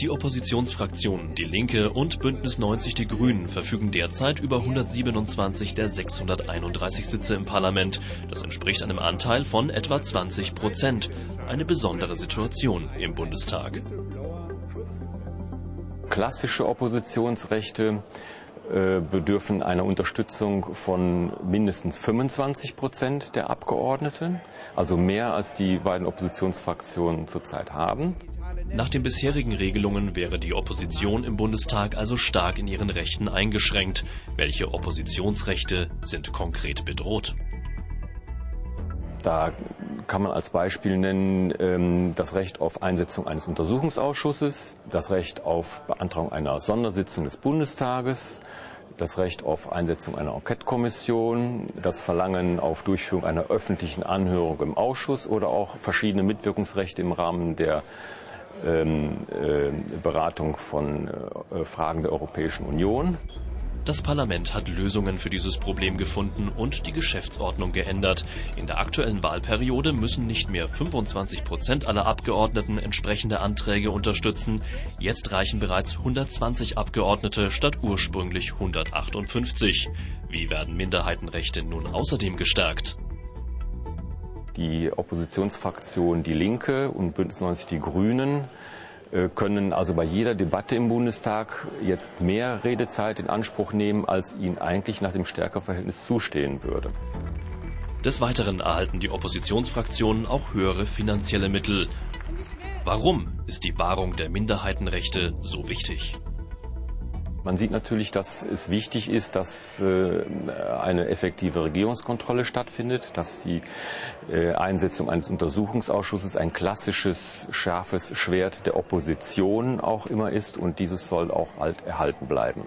Die Oppositionsfraktionen Die Linke und Bündnis 90 Die Grünen verfügen derzeit über 127 der 631 Sitze im Parlament. Das entspricht einem Anteil von etwa 20 Prozent. Eine besondere Situation im Bundestag. Klassische Oppositionsrechte äh, bedürfen einer Unterstützung von mindestens 25 Prozent der Abgeordneten, also mehr als die beiden Oppositionsfraktionen zurzeit haben. Nach den bisherigen Regelungen wäre die Opposition im Bundestag also stark in ihren Rechten eingeschränkt. Welche Oppositionsrechte sind konkret bedroht? Da kann man als Beispiel nennen ähm, das Recht auf Einsetzung eines Untersuchungsausschusses, das Recht auf Beantragung einer Sondersitzung des Bundestages, das Recht auf Einsetzung einer Enquete-Kommission, das Verlangen auf Durchführung einer öffentlichen Anhörung im Ausschuss oder auch verschiedene Mitwirkungsrechte im Rahmen der Beratung von äh, Fragen der Europäischen Union. Das Parlament hat Lösungen für dieses Problem gefunden und die Geschäftsordnung geändert. In der aktuellen Wahlperiode müssen nicht mehr 25 Prozent aller Abgeordneten entsprechende Anträge unterstützen. Jetzt reichen bereits 120 Abgeordnete statt ursprünglich 158. Wie werden Minderheitenrechte nun außerdem gestärkt? Die Oppositionsfraktion Die Linke und Bündnis 90 Die Grünen äh, können also bei jeder Debatte im Bundestag jetzt mehr Redezeit in Anspruch nehmen, als ihnen eigentlich nach dem Stärkeverhältnis zustehen würde. Des Weiteren erhalten die Oppositionsfraktionen auch höhere finanzielle Mittel. Warum ist die Wahrung der Minderheitenrechte so wichtig? Man sieht natürlich, dass es wichtig ist, dass äh, eine effektive Regierungskontrolle stattfindet, dass die äh, Einsetzung eines Untersuchungsausschusses ein klassisches, scharfes Schwert der Opposition auch immer ist und dieses soll auch alt erhalten bleiben.